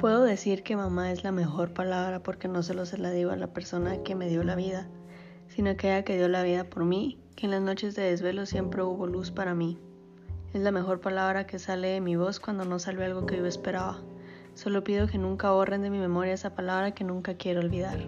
puedo decir que mamá es la mejor palabra porque no solo se la digo a la persona que me dio la vida, sino aquella que dio la vida por mí, que en las noches de desvelo siempre hubo luz para mí. Es la mejor palabra que sale de mi voz cuando no salió algo que yo esperaba. Solo pido que nunca borren de mi memoria esa palabra que nunca quiero olvidar.